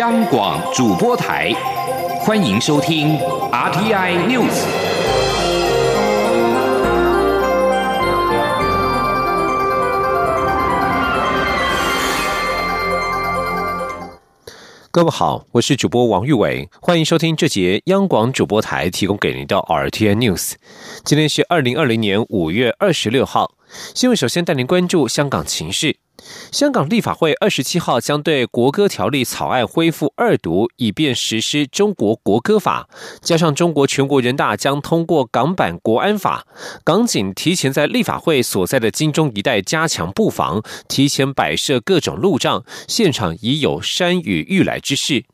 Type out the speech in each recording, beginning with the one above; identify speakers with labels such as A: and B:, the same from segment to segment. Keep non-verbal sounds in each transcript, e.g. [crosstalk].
A: 央广主播台，欢迎收听 RTI News。
B: 各位好，我是主播王玉伟，欢迎收听这节央广主播台提供给您的 RTI News。今天是二零二零年五月二十六号，新闻首先带您关注香港情势。香港立法会二十七号将对国歌条例草案恢复二读，以便实施中国国歌法。加上中国全国人大将通过港版国安法，港警提前在立法会所在的金钟一带加强布防，提前摆设各种路障，现场已有山雨欲来之势。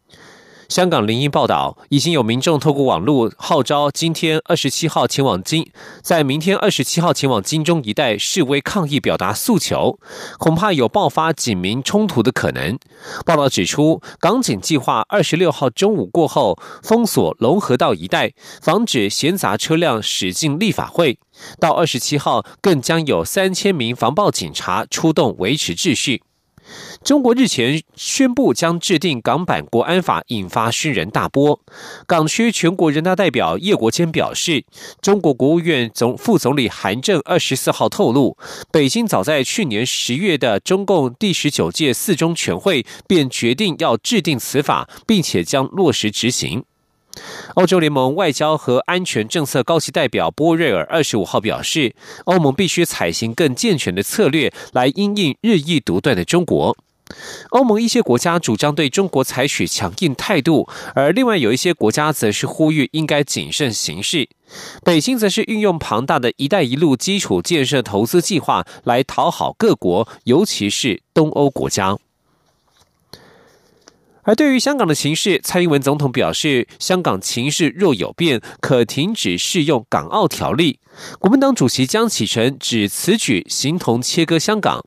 B: 香港零一报道，已经有民众透过网络号召，今天二十七号前往金，在明天二十七号前往金钟一带示威抗议，表达诉求，恐怕有爆发警民冲突的可能。报道指出，港警计划二十六号中午过后封锁龙河道一带，防止闲杂车辆驶进立法会。到二十七号，更将有三千名防暴警察出动维持秩序。中国日前宣布将制定港版国安法，引发轩然大波。港区全国人大代表叶国谦表示，中国国务院总副总理韩正二十四号透露，北京早在去年十月的中共第十九届四中全会便决定要制定此法，并且将落实执行。欧洲联盟外交和安全政策高级代表波瑞尔二十五号表示，欧盟必须采行更健全的策略来应应日益独断的中国。欧盟一些国家主张对中国采取强硬态度，而另外有一些国家则是呼吁应该谨慎行事。北京则是运用庞大的一带一路基础建设投资计划来讨好各国，尤其是东欧国家。而对于香港的形势，蔡英文总统表示，香港情势若有变，可停止适用港澳条例。国民党主席江启臣指此举形同切割香港。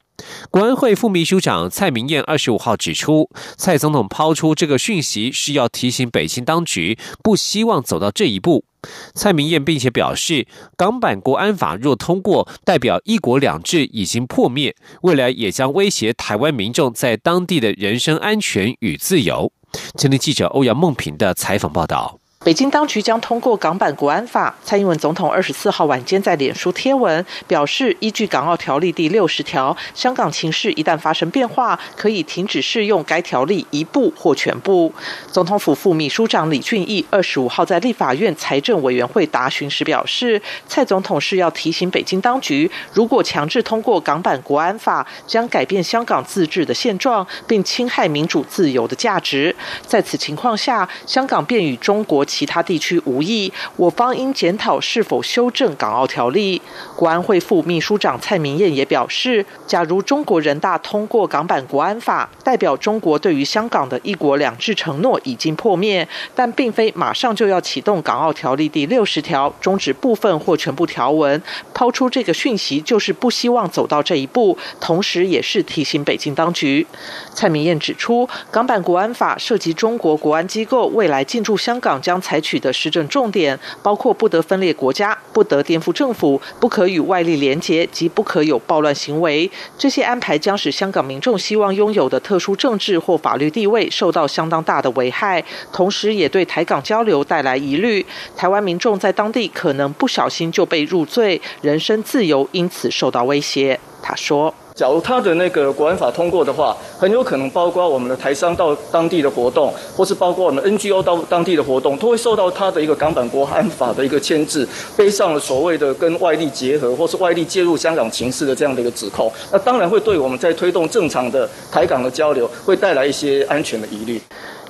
B: 国安会副秘书长蔡明燕二十五号指出，蔡总统抛出这个讯息是要提醒北京当局，不希望走到这一步。蔡明燕并且表示，港版国安法若通过，代表一国两制已经破灭，未来也将威胁台湾民众在当地的人身安全与自由。今天记者欧阳梦平的采访报道。
C: 北京当局将通过港版国安法。蔡英文总统二十四号晚间在脸书贴文表示，依据港澳条例第六十条，香港情势一旦发生变化，可以停止适用该条例一部或全部。总统府副秘书长李俊毅二十五号在立法院财政委员会答询时表示，蔡总统是要提醒北京当局，如果强制通过港版国安法，将改变香港自治的现状，并侵害民主自由的价值。在此情况下，香港便与中国。其他地区无异，我方应检讨是否修正港澳条例。国安会副秘书长蔡明燕也表示，假如中国人大通过港版国安法，代表中国对于香港的一国两制承诺已经破灭，但并非马上就要启动港澳条例第六十条，终止部分或全部条文。抛出这个讯息，就是不希望走到这一步，同时也是提醒北京当局。蔡明燕指出，港版国安法涉及中国国安机构未来进驻香港将。采取的施政重点包括不得分裂国家、不得颠覆政府、不可与外力连结及不可有暴乱行为。这些安排将使香港民众希望拥有的特殊政治或法律地位受到相当大的危害，同时也对台港交流带来疑虑。台湾民众在当地可能不小心就被入罪，人身自由因此受到威胁。他说。
D: 假如他的那个国安法通过的话，很有可能包括我们的台商到当地的活动，或是包括我们 NGO 到当地的活动，都会受到他的一个港版国安法的一个牵制，背上了所谓的跟外力结合或是外力介入香港情势的这样的一个指控。那当然会对我们在推动正常的台港的交流，会带来一些安全的疑虑。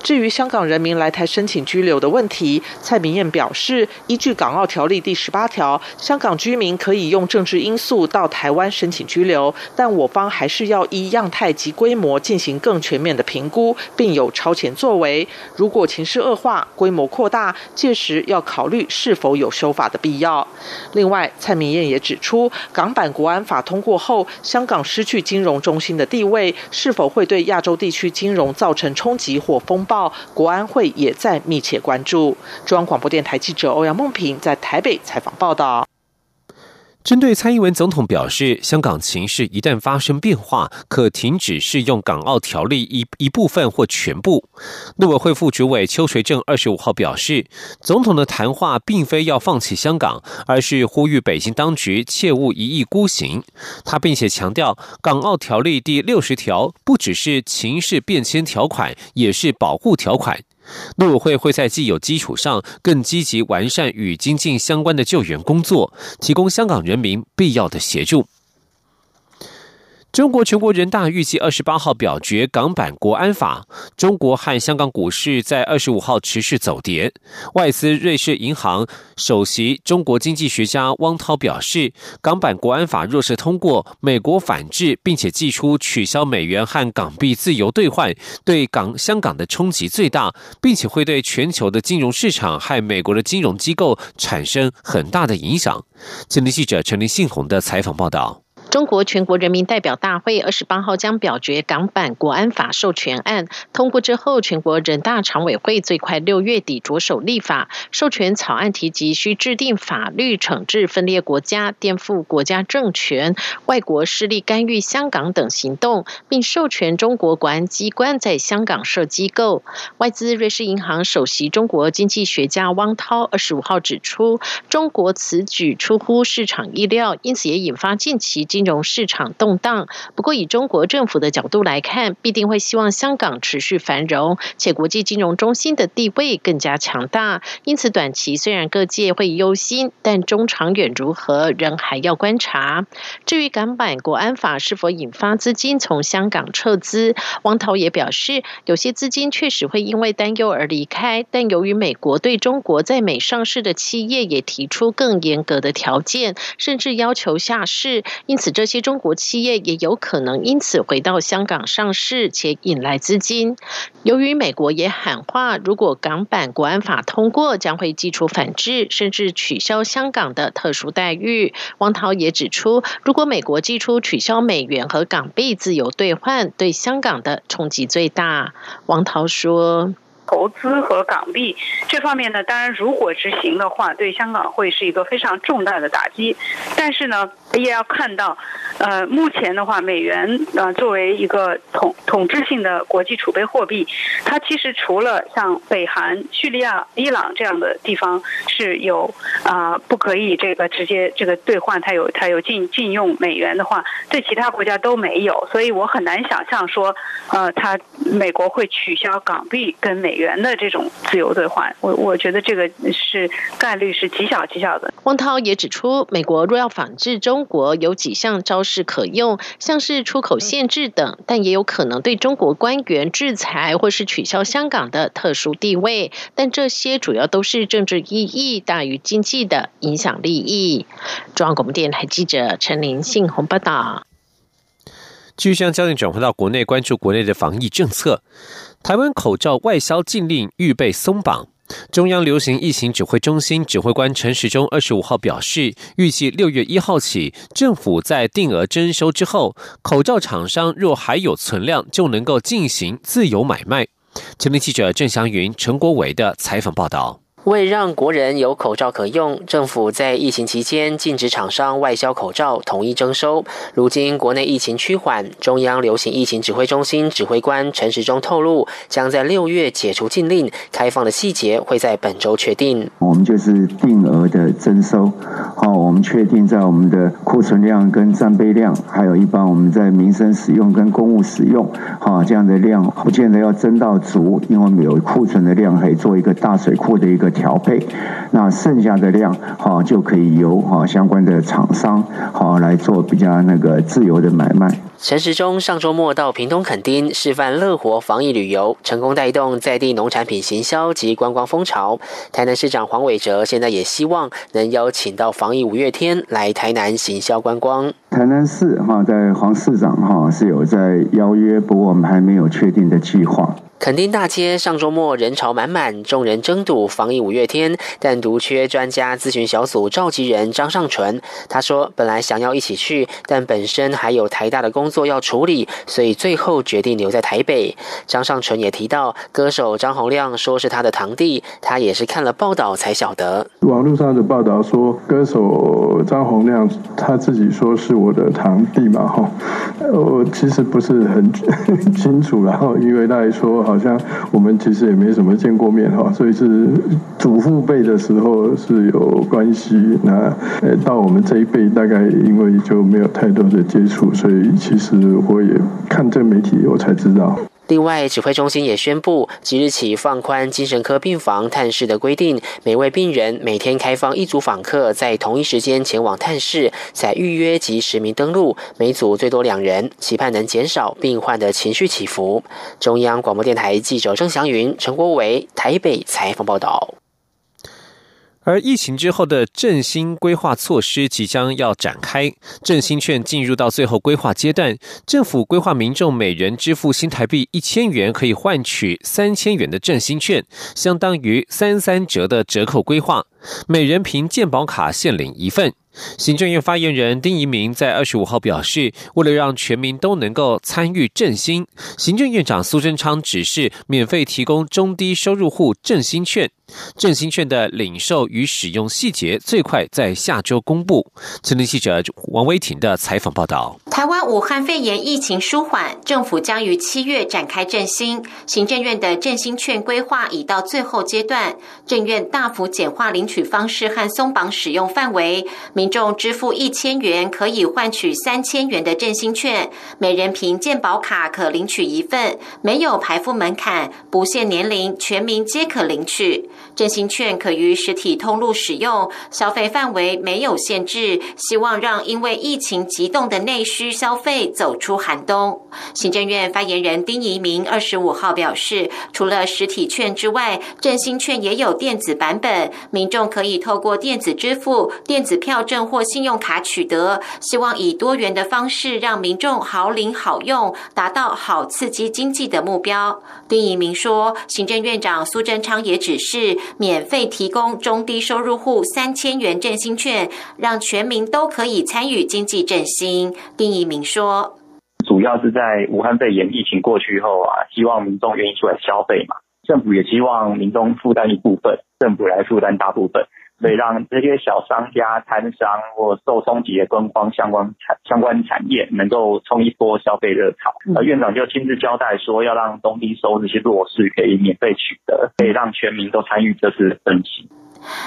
C: 至于香港人民来台申请居留的问题，蔡明燕表示，依据《港澳条例》第十八条，香港居民可以用政治因素到台湾申请居留，但我方还是要依样态及规模进行更全面的评估，并有超前作为。如果情势恶化、规模扩大，届时要考虑是否有修法的必要。另外，蔡明燕也指出，港版国安法通过后，香港失去金融中心的地位，是否会对亚洲地区金融造成冲击或风暴？国安会也在密切关注。中央广播电台记者欧阳梦平在台北采访报道。
B: 针对蔡英文总统表示，香港情势一旦发生变化，可停止适用港澳条例一一部分或全部。陆委会副主委邱垂正二十五号表示，总统的谈话并非要放弃香港，而是呼吁北京当局切勿一意孤行。他并且强调，港澳条例第六十条不只是情势变迁条款，也是保护条款。陆委会会在既有基础上，更积极完善与经济相关的救援工作，提供香港人民必要的协助。中国全国人大预计二十八号表决港版国安法，中国和香港股市在二十五号持续走跌。外资瑞士银行首席中国经济学家汪涛表示，港版国安法若是通过，美国反制并且寄出取消美元和港币自由兑换，对港香港的冲击最大，并且会对全球的金融市场和美国的金融机构产生很大的影响。今天记者陈林信宏的采访报道。
E: 中国全国人民代表大会二十八号将表决港版国安法授权案通过之后，全国人大常委会最快六月底着手立法。授权草案提及需制定法律惩治分裂国家、颠覆国家政权、外国势力干预香港等行动，并授权中国国安机关在香港设机构。外资瑞士银行首席中国经济学家汪涛二十五号指出，中国此举出乎市场意料，因此也引发近期经。金融市场动荡，不过以中国政府的角度来看，必定会希望香港持续繁荣，且国际金融中心的地位更加强大。因此，短期虽然各界会忧心，但中长远如何，仍还要观察。至于港版国安法是否引发资金从香港撤资，汪涛也表示，有些资金确实会因为担忧而离开，但由于美国对中国在美上市的企业也提出更严格的条件，甚至要求下市，因此。这些中国企业也有可能因此回到香港上市，且引来资金。由于美国也喊话，如果港版国安法通过，将会寄出反制，甚至取消香港的特殊待遇。汪涛也指出，如果美国寄出取消美元和港币自由兑换，对香港的冲击最大。汪涛说。
F: 投资和港币这方面呢，当然如果执行的话，对香港会是一个非常重大的打击。但是呢，也要看到，呃，目前的话，美元呃作为一个统统治性的国际储备货币，它其实除了像北韩、叙利亚、伊朗这样的地方是有啊不可以这个直接这个兑换，它有它有禁禁用美元的话，对其他国家都没有。所以我很难想象说，呃，它美国会取消港币跟美。元的这种自由兑换，我我觉得这个是概率是极小极小的。
E: 汪涛也指出，美国若要反制中国，有几项招式可用，像是出口限制等，但也有可能对中国官员制裁，或是取消香港的特殊地位。但这些主要都是政治意义大于经济的影响利益。中央广播电台记者陈林信宏报道。
B: 继续将焦点转回到国内，关注国内的防疫政策。台湾口罩外销禁令预备松绑。中央流行疫情指挥中心指挥官陈时中二十五号表示，预计六月一号起，政府在定额征收之后，口罩厂商若还有存量，就能够进行自由买卖。前面记者郑祥云、陈国伟的采访报道。
G: 为让国人有口罩可用，政府在疫情期间禁止厂商外销口罩，统一征收。如今国内疫情趋缓，中央流行疫情指挥中心指挥官陈时中透露，将在六月解除禁令，开放的细节会在本周确定。
H: 我们就是定额的征收，好，我们确定在我们的库存量跟占备量，还有一般我们在民生使用跟公务使用，好这样的量，不见得要增到足，因为我们有库存的量可以做一个大水库的一个。调配，那剩下的量哈就可以由哈相关的厂商好来做比较那个自由的买卖。
G: 陈时中上周末到屏东垦丁示范乐活防疫旅游，成功带动在地农产品行销及观光风潮。台南市长黄伟哲现在也希望能邀请到防疫五月天来台南行销观光。
H: 台南市哈在黄市长哈是有在邀约，不过我们还没有确定的计划。
G: 垦丁大街上周末人潮满满，众人争睹防疫五月天，但独缺专家咨询小组召集人张尚淳。他说：“本来想要一起去，但本身还有台大的工作要处理，所以最后决定留在台北。”张尚淳也提到，歌手张洪亮说是他的堂弟，他也是看了报道才晓得。
I: 网络上的报道说，歌手张洪亮他自己说是我的堂弟嘛，哈，我其实不是很 [laughs] 清楚，然后因为来说好像我们其实也没什么见过面哈，所以是祖父辈的时候是有关系，那呃到我们这一辈大概因为就没有太多的接触，所以其实我也看这媒体我才知道。
G: 另外，指挥中心也宣布，即日起放宽精神科病房探视的规定，每位病人每天开放一组访客在同一时间前往探视，采预约及实名登录，每组最多两人，期盼能减少病患的情绪起伏。中央广播电台记者郑祥云、陈国伟台北采访报道。
B: 而疫情之后的振兴规划措施即将要展开，振兴券进入到最后规划阶段，政府规划民众每人支付新台币一千元，可以换取三千元的振兴券，相当于三三折的折扣规划，每人凭健保卡限领一份。行政院发言人丁仪明在二十五号表示，为了让全民都能够参与振兴，行政院长苏贞昌指示免费提供中低收入户振兴券。振兴券的领受与使用细节最快在下周公布。青年记者王威婷的采访报道：
J: 台湾武汉肺炎疫情舒缓，政府将于七月展开振兴。行政院的振兴券规划已到最后阶段，政院大幅简化领取方式和松绑使用范围，民众支付一千元可以换取三千元的振兴券，每人凭健保卡可领取一份，没有排付门槛，不限年龄，全民皆可领取。振兴券可于实体通路使用，消费范围没有限制，希望让因为疫情急冻的内需消费走出寒冬。行政院发言人丁仪明二十五号表示，除了实体券之外，振兴券也有电子版本，民众可以透过电子支付、电子票证或信用卡取得，希望以多元的方式让民众好领好用，达到好刺激经济的目标。丁仪明说，行政院长苏贞昌也指示。免费提供中低收入户三千元振兴券，让全民都可以参与经济振兴。丁一明说：“
K: 主要是在武汉肺炎疫情过去后啊，希望民众愿意出来消费嘛，政府也希望民众负担一部分，政府来负担大部分。”所以让这些小商家、摊商或受冲击的观光相关产相关产业能够冲一波消费热潮。呃，院长就亲自交代说，要让东低收这些弱势可以免费取得，可以让全民都参与这次升级。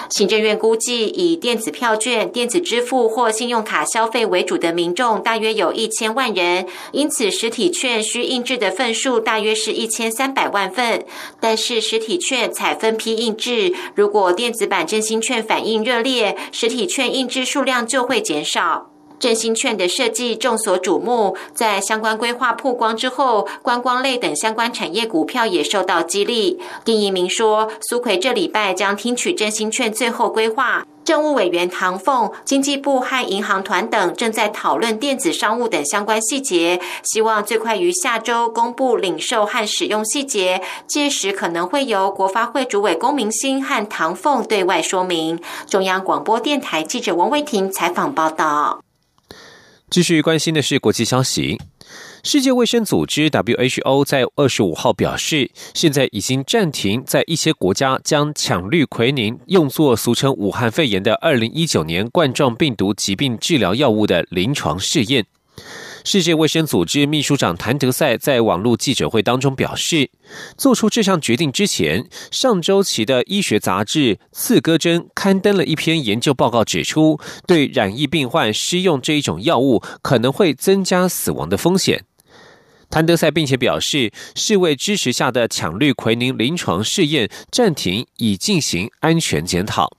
J: 行政院估计，以电子票券、电子支付或信用卡消费为主的民众大约有一千万人，因此实体券需印制的份数大约是一千三百万份。但是实体券采分批印制，如果电子版振兴券反应热烈，实体券印制数量就会减少。振兴券的设计众所瞩目，在相关规划曝光之后，观光类等相关产业股票也受到激励。丁一鸣说，苏奎这礼拜将听取振兴券最后规划，政务委员唐凤、经济部和银行团等正在讨论电子商务等相关细节，希望最快于下周公布领受和使用细节，届时可能会由国发会主委龚明鑫和唐凤对外说明。中央广播电台记者王维婷采访报道。
B: 继续关心的是国际消息。世界卫生组织 （WHO） 在二十五号表示，现在已经暂停在一些国家将羟氯喹宁用作俗称武汉肺炎的二零一九年冠状病毒疾病治疗药物的临床试验。世界卫生组织秘书长谭德赛在网络记者会当中表示，做出这项决定之前，上周期的医学杂志《刺哥针》刊登了一篇研究报告，指出对染疫病患施用这一种药物可能会增加死亡的风险。谭德赛并且表示，世卫支持下的羟氯喹宁临床试验暂停，以进行安全检讨。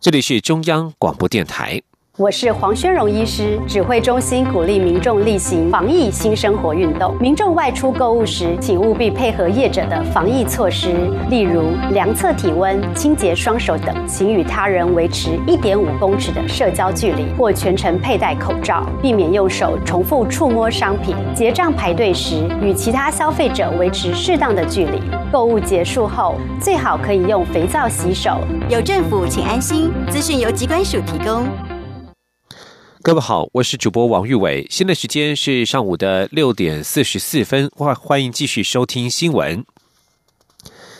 B: 这里是中央广播电台。
L: 我是黄宣荣医师，指挥中心鼓励民众例行防疫新生活运动。民众外出购物时，请务必配合业者的防疫措施，例如量测体温、清洁双手等，请与他人维持一点五公尺的社交距离，或全程佩戴口罩，避免用手重复触摸商品。结账排队时，与其他消费者维持适当的距离。购物结束后，最好可以用肥皂洗手。
M: 有政府，请安心。资讯由机关署提供。
B: 各位好，我是主播王玉伟。现在时间是上午的六点四十四分，欢欢迎继续收听新闻。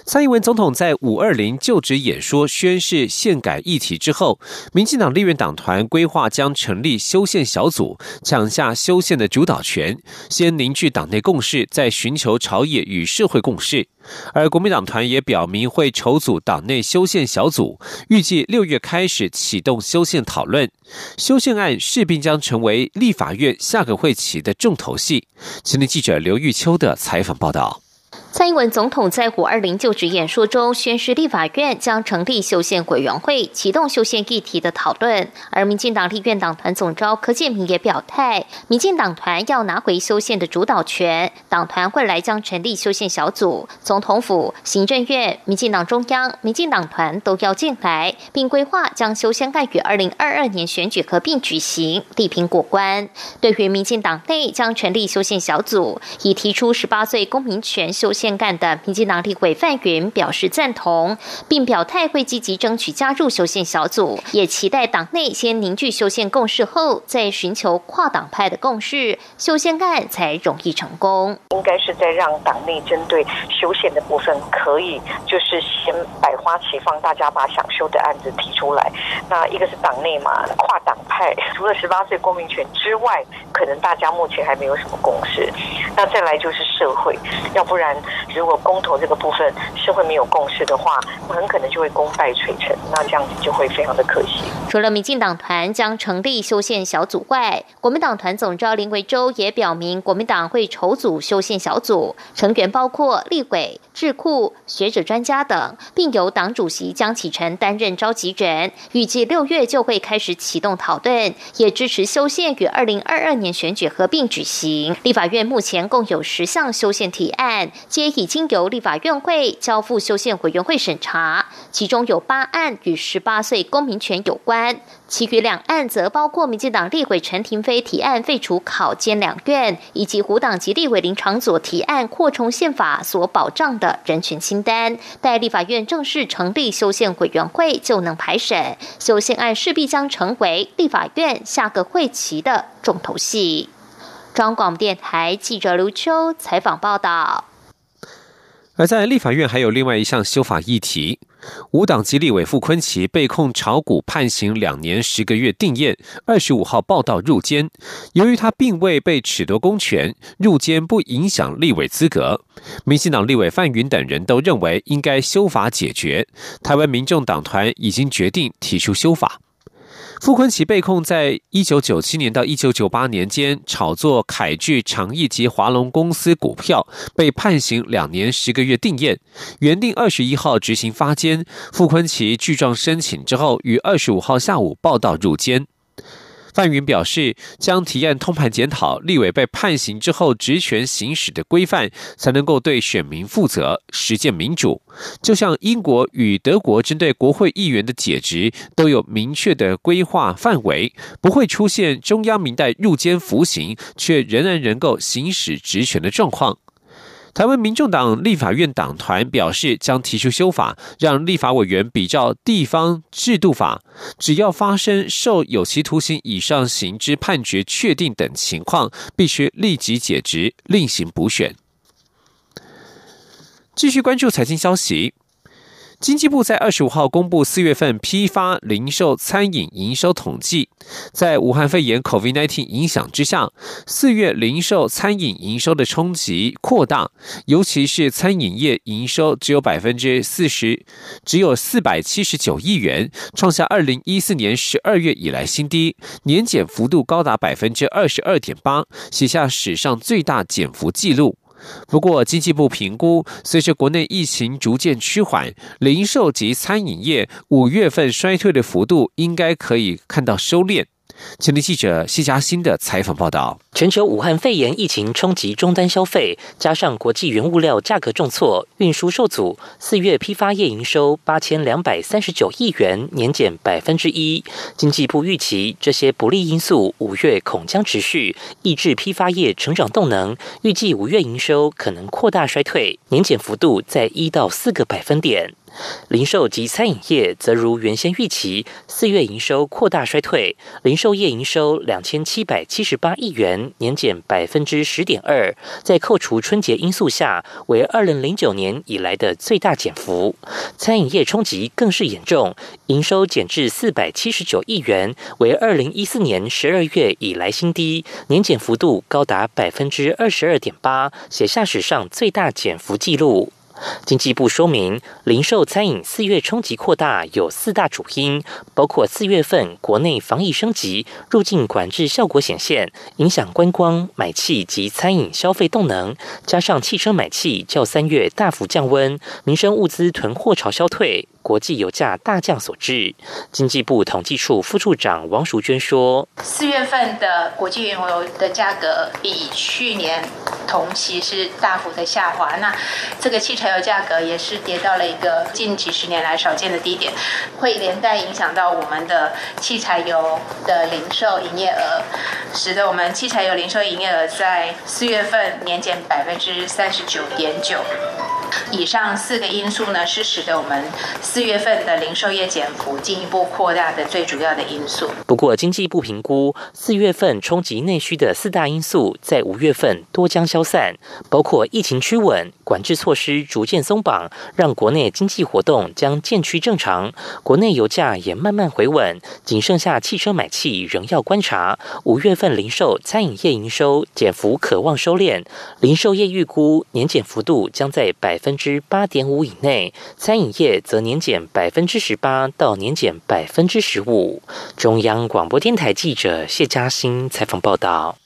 B: 蔡英文总统在五二零就职演说宣誓宪改议题之后，民进党立院党团规划将成立修宪小组，抢下修宪的主导权，先凝聚党内共识，再寻求朝野与社会共识。而国民党团也表明会筹组党内修宪小组，预计六月开始启动修宪讨论。修宪案势必将成为立法院下个会期的重头戏。今天记者刘玉秋的采访报道。
N: 蔡英文总统在五二零就职演说中宣誓，立法院将成立修宪委员会，启动修宪议题的讨论。而民进党立院党团总召柯建明也表态，民进党团要拿回修宪的主导权，党团未来将成立修宪小组，总统府、行政院、民进党中央、民进党团都要进来，并规划将修宪案与二零二二年选举合并举行，力拼过关。对于民进党内将成立修宪小组，已提出十八岁公民权修。宪干的民进党立委范云表示赞同，并表态会积极争取加入修宪小组，也期待党内先凝聚修宪共识后，再寻求跨党派的共识，修宪案才容易成功。
O: 应该是在让党内针对修宪的部分，可以就是先百花齐放，大家把想修的案子提出来。那一个是党内嘛，跨党派，除了十八岁公民权之外，可能大家目前还没有什么共识。那再来就是社会，要不然。如果公投这个部分社会没有共识的话，很可能就会功败垂成，那这样子就会非常的可惜。
N: 除了民进党团将成立修宪小组外，国民党团总召林维洲也表明，国民党会筹组修宪小组，成员包括立委、智库、学者、专家等，并由党主席江启臣担任召集人。预计六月就会开始启动讨论，也支持修宪与二零二二年选举合并举行。立法院目前共有十项修宪提案。皆已经由立法院会交付修宪委员会审查，其中有八案与十八岁公民权有关，其余两案则包括民进党立委陈廷飞提案废除考监两院，以及胡党及立委林长佐提案扩充宪法所保障的人权清单。待立法院正式成立修宪委员会，就能排审修宪案，势必将成为立法院下个会期的重头戏。中广电台记者刘秋采访报道。
B: 而在立法院还有另外一项修法议题，无党籍立委傅昆奇被控炒股，判刑两年十个月定验。二十五号报道入监，由于他并未被褫夺公权，入监不影响立委资格。民进党立委范云等人都认为应该修法解决。台湾民众党团已经决定提出修法。傅昆奇被控在一九九七年到一九九八年间炒作凯聚、长益及华龙公司股票，被判刑两年十个月定验，原定二十一号执行发监。傅昆奇具状申请之后，于二十五号下午报到入监。范云表示，将提案通盘检讨立委被判刑之后职权行使的规范，才能够对选民负责，实践民主。就像英国与德国针对国会议员的解职都有明确的规划范围，不会出现中央民代入监服刑却仍然能够行使职权的状况。台湾民众党立法院党团表示，将提出修法，让立法委员比照地方制度法，只要发生受有期徒刑以上刑之判决确定等情况，必须立即解职，另行补选。继续关注财经消息。经济部在二十五号公布四月份批发、零售、餐饮营收统计，在武汉肺炎 （COVID-19） 影响之下，四月零售、餐饮营收的冲击扩大，尤其是餐饮业营收只有百分之四十，只有四百七十九亿元，创下二零一四年十二月以来新低，年减幅度高达百分之二十二点八，写下史上最大减幅纪录。不过，经济部评估，随着国内疫情逐渐趋缓，零售及餐饮业五月份衰退的幅度应该可以看到收敛。前天记者谢嘉欣的采访报道：
P: 全球武汉肺炎疫情冲击终端消费，加上国际原物料价格重挫，运输受阻。四月批发业营收八千两百三十九亿元，年减百分之一。经济部预期这些不利因素五月恐将持续，抑制批发业成长动能。预计五月营收可能扩大衰退，年减幅度在一到四个百分点。零售及餐饮业则如原先预期，四月营收扩大衰退，零售业营收两千七百七十八亿元，年减百分之十点二，在扣除春节因素下，为二零零九年以来的最大减幅。餐饮业冲击更是严重，营收减至四百七十九亿元，为二零一四年十二月以来新低，年减幅度高达百分之二十二点八，写下史上最大减幅纪录。经济部说明，零售餐饮四月冲击扩大有四大主因，包括四月份国内防疫升级、入境管制效果显现，影响观光买气及餐饮消费动能，加上汽车买气较三月大幅降温，民生物资囤货潮消退。国际油价大降所致。经济部统计处副处长王淑娟说：“
Q: 四月份的国际原油的价格比去年同期是大幅的下滑，那这个汽车柴油价格也是跌到了一个近几十年来少见的低点，会连带影响到我们的汽柴油的零售营业额，使得我们汽柴油零售营业额在四月份年减百分之三十九点九。以上四个因素呢，是使得我们。”四月份的零售业减幅进一步扩大的最主要的因素。
P: 不过，经济部评估四月份冲击内需的四大因素，在五月份多将消散，包括疫情趋稳、管制措施逐渐松绑，让国内经济活动将渐趋正常。国内油价也慢慢回稳，仅剩下汽车买气仍要观察。五月份零售、餐饮业营收减幅可望收敛，零售业预估年减幅度将在百分之八点五以内，餐饮业则年。减百分之十八到年减百分之十五。中央广播电台记者谢嘉欣采访报道。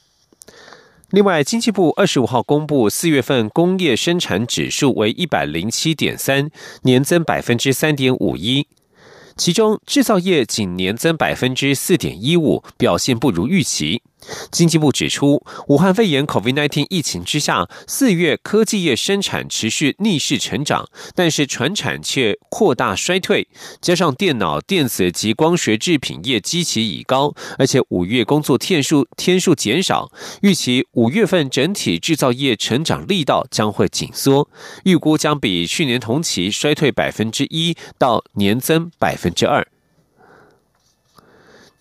B: 另外，经济部二十五号公布四月份工业生产指数为一百零七点三，年增百分之三点五一。其中，制造业仅年增百分之四点一五，表现不如预期。经济部指出，武汉肺炎 （COVID-19） 疫情之下，四月科技业生产持续逆势成长，但是船产却扩大衰退。加上电脑、电子及光学制品业基期已高，而且五月工作天数天数减少，预期五月份整体制造业成长力道将会紧缩，预估将比去年同期衰退百分之一到年增百分之二。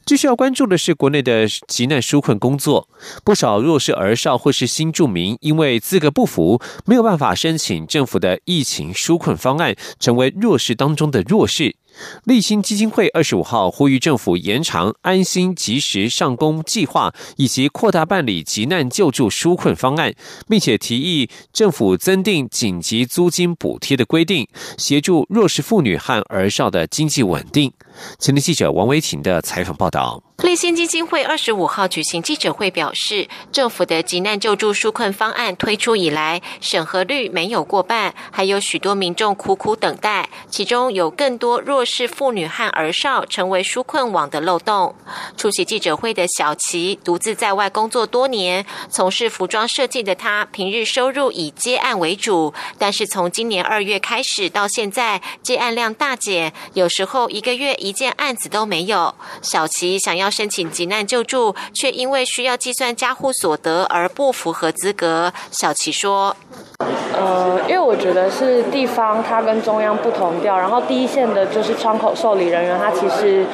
B: 最需要关注的是国内的急难纾困工作，不少弱势儿少或是新住民因为资格不符，没有办法申请政府的疫情纾困方案，成为弱势当中的弱势。立新基金会二十五号呼吁政府延长安心及时上工计划，以及扩大办理急难救助纾困方案，并且提议政府增订紧急租金补贴的规定，协助弱势妇女和儿少的经济稳定。前天记者王维婷的采访报道。
J: 立新基金会二十五号举行记者会，表示政府的急难救助纾困方案推出以来，审核率没有过半，还有许多民众苦苦等待，其中有更多弱势妇女和儿少成为纾困网的漏洞。出席记者会的小齐独自在外工作多年，从事服装设计的他，平日收入以接案为主，但是从今年二月开始到现在，接案量大减，有时候一个月一件案子都没有。小齐想要。申请急难救助，却因为需要计算家户所得而不符合资格。小齐说：“
R: 呃，因为我觉得是地方它跟中央不同调，然后第一线的就是窗口受理人员，他其实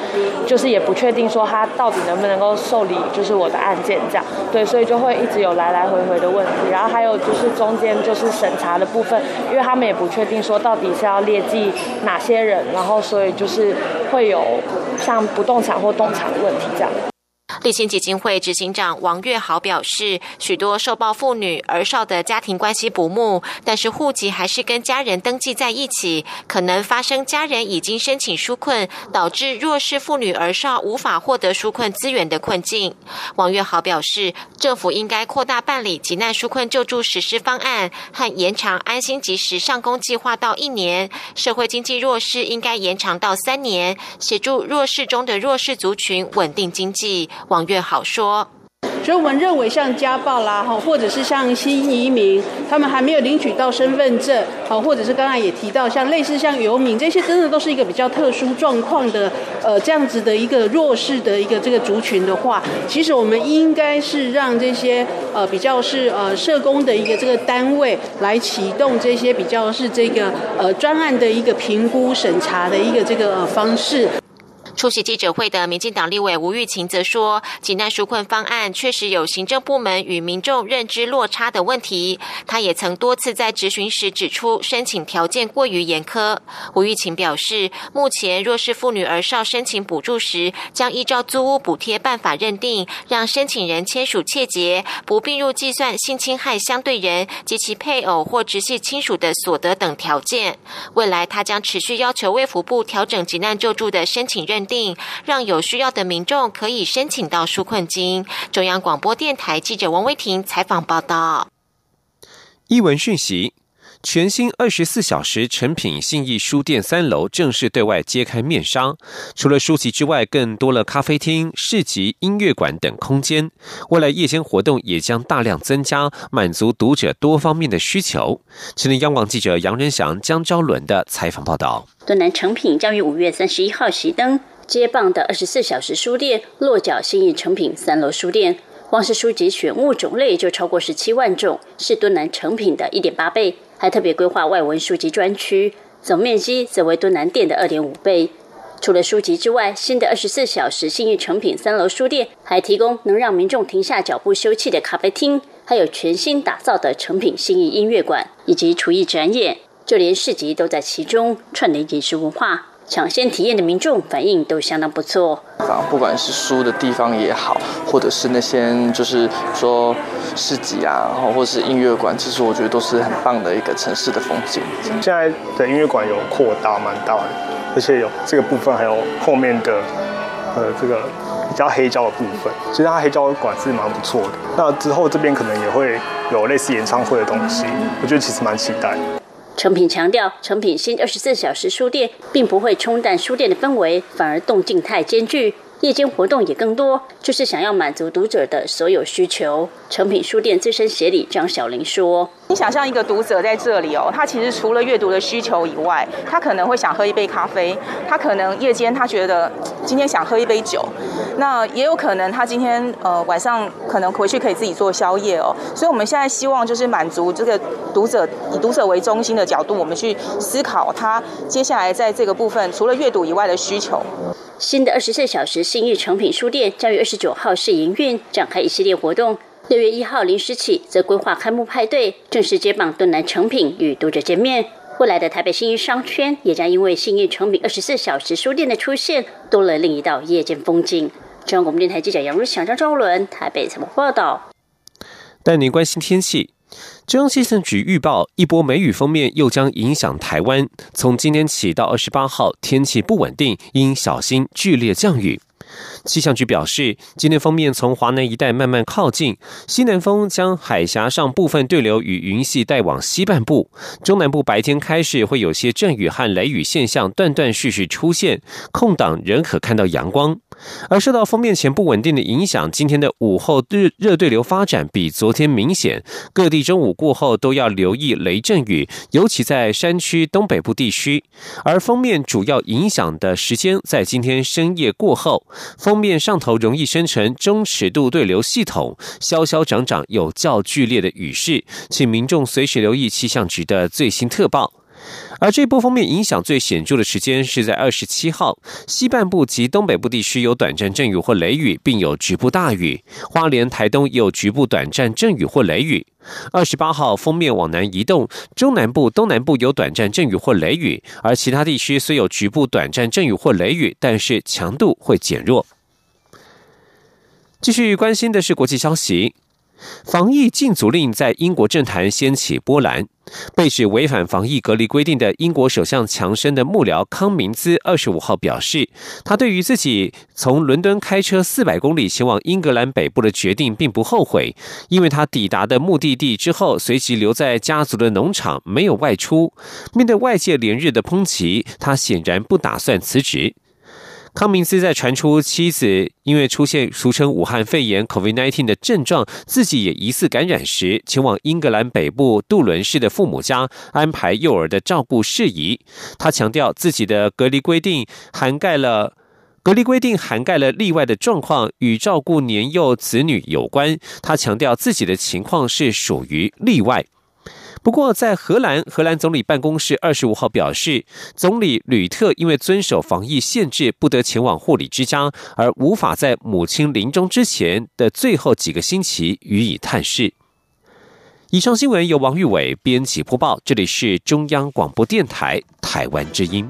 R: 就是也不确定说他到底能不能够受理，就是我的案件这样。对，所以就会一直有来来回回的问题。然后还有就是中间就是审查的部分，因为他们也不确定说到底是要列记哪些人，然后所以就是会有像不动产或动产的问题。”这样。
J: 立新基金会执行长王月豪表示，许多受暴妇女儿少的家庭关系不睦，但是户籍还是跟家人登记在一起，可能发生家人已经申请纾困，导致弱势妇女儿少无法获得纾困资源的困境。王月豪表示，政府应该扩大办理急难纾困救助实施方案，和延长安心及时上工计划到一年；社会经济弱势应该延长到三年，协助弱势中的弱势族群稳定经济。王月好说，
S: 所以我们认为像家暴啦，哈，或者是像新移民，他们还没有领取到身份证，好，或者是刚才也提到像类似像游民这些，真的都是一个比较特殊状况的呃这样子的一个弱势的一个这个族群的话，其实我们应该是让这些呃比较是呃社工的一个这个单位来启动这些比较是这个呃专案的一个评估审查的一个这个方式。
J: 出席记者会的民进党立委吴玉琴则说，济难纾困方案确实有行政部门与民众认知落差的问题。他也曾多次在质询时指出，申请条件过于严苛。吴玉琴表示，目前若是妇女儿少申请补助时，将依照租屋补贴办法认定，让申请人签署切结，不并入计算性侵害相对人及其配偶或直系亲属的所得等条件。未来他将持续要求卫福部调整急难救助的申请认。定让有需要的民众可以申请到纾困金。中央广播电台记者王威婷采访报道。
B: 一文讯息：全新二十四小时成品信义书店三楼正式对外揭开面纱。除了书籍之外，更多了咖啡厅、市集、音乐馆等空间。未来夜间活动也将大量增加，满足读者多方面的需求。前天，央广记者杨仁祥、江昭伦的采访报道。
T: 敦南成品将于五月三十一号熄灯。接棒的二十四小时书店落脚新义成品三楼书店，光是书籍选物种类就超过十七万种，是敦南成品的一点八倍。还特别规划外文书籍专区，总面积则为敦南店的二点五倍。除了书籍之外，新的二十四小时新义成品三楼书店还提供能让民众停下脚步休憩的咖啡厅，还有全新打造的成品新义音乐馆以及厨艺展演，就连市集都在其中串联饮食文化。抢先体验的民众反应都相当不错。
U: 不管是书的地方也好，或者是那些就是说市集啊，然后或者是音乐馆，其实我觉得都是很棒的一个城市的风景。
V: 现在的音乐馆有扩大蛮大的，而且有这个部分，还有后面的呃这个比较黑胶的部分，其实它黑胶馆是蛮不错的。那之后这边可能也会有类似演唱会的东西，我觉得其实蛮期待。
T: 成品强调，成品新二十四小时书店并不会冲淡书店的氛围，反而动静态兼具。夜间活动也更多，就是想要满足读者的所有需求。成品书店资深协理张小玲说：“
W: 你想象一个读者在这里哦，他其实除了阅读的需求以外，他可能会想喝一杯咖啡，他可能夜间他觉得今天想喝一杯酒，那也有可能他今天呃晚上可能回去可以自己做宵夜哦。所以我们现在希望就是满足这个读者以读者为中心的角度，我们去思考他接下来在这个部分除了阅读以外的需求。”
T: 新的二十四小时新义成品书店将于二十九号试营运，展开一系列活动。六月一号零时起，则规划开幕派对，正式接棒敦南成品与读者见面。未来的台北新义商圈也将因为新义成品二十四小时书店的出现，多了另一道夜间风景。中央广播电台记者杨如祥、张昭伦台北采访报道。
B: 带您关心天气。中央气象局预报，一波梅雨锋面又将影响台湾。从今天起到二十八号，天气不稳定，应小心剧烈降雨。气象局表示，今天封面从华南一带慢慢靠近，西南风将海峡上部分对流与云系带往西半部。中南部白天开始会有些阵雨和雷雨现象断断续续出现，空档仍可看到阳光。而受到封面前不稳定的影响，今天的午后热热对流发展比昨天明显，各地中午过后都要留意雷阵雨，尤其在山区东北部地区。而封面主要影响的时间在今天深夜过后。封面上头容易生成中尺度对流系统，消消长长有较剧烈的雨势，请民众随时留意气象局的最新特报。而这波封面影响最显著的时间是在二十七号，西半部及东北部地区有短暂阵雨或雷雨，并有局部大雨；花莲、台东有局部短暂阵雨或雷雨。二十八号封面往南移动，中南部、东南部有短暂阵雨或雷雨，而其他地区虽有局部短暂阵雨或雷雨，但是强度会减弱。继续关心的是国际消息。防疫禁足令在英国政坛掀起波澜。被指违反防疫隔离规定的英国首相强生的幕僚康明兹二十五号表示，他对于自己从伦敦开车四百公里前往英格兰北部的决定并不后悔，因为他抵达的目的地之后，随即留在家族的农场，没有外出。面对外界连日的抨击，他显然不打算辞职。康明斯在传出妻子因为出现俗称武汉肺炎 （COVID-19） 的症状，自己也疑似感染时，前往英格兰北部杜伦市的父母家安排幼儿的照顾事宜。他强调自己的隔离规定涵盖了隔离规定涵盖了例外的状况，与照顾年幼子女有关。他强调自己的情况是属于例外。不过，在荷兰，荷兰总理办公室二十五号表示，总理吕特因为遵守防疫限制，不得前往护理之家，而无法在母亲临终之前的最后几个星期予以探视。以上新闻由王玉伟编辑播报，这里是中央广播电台台湾之音。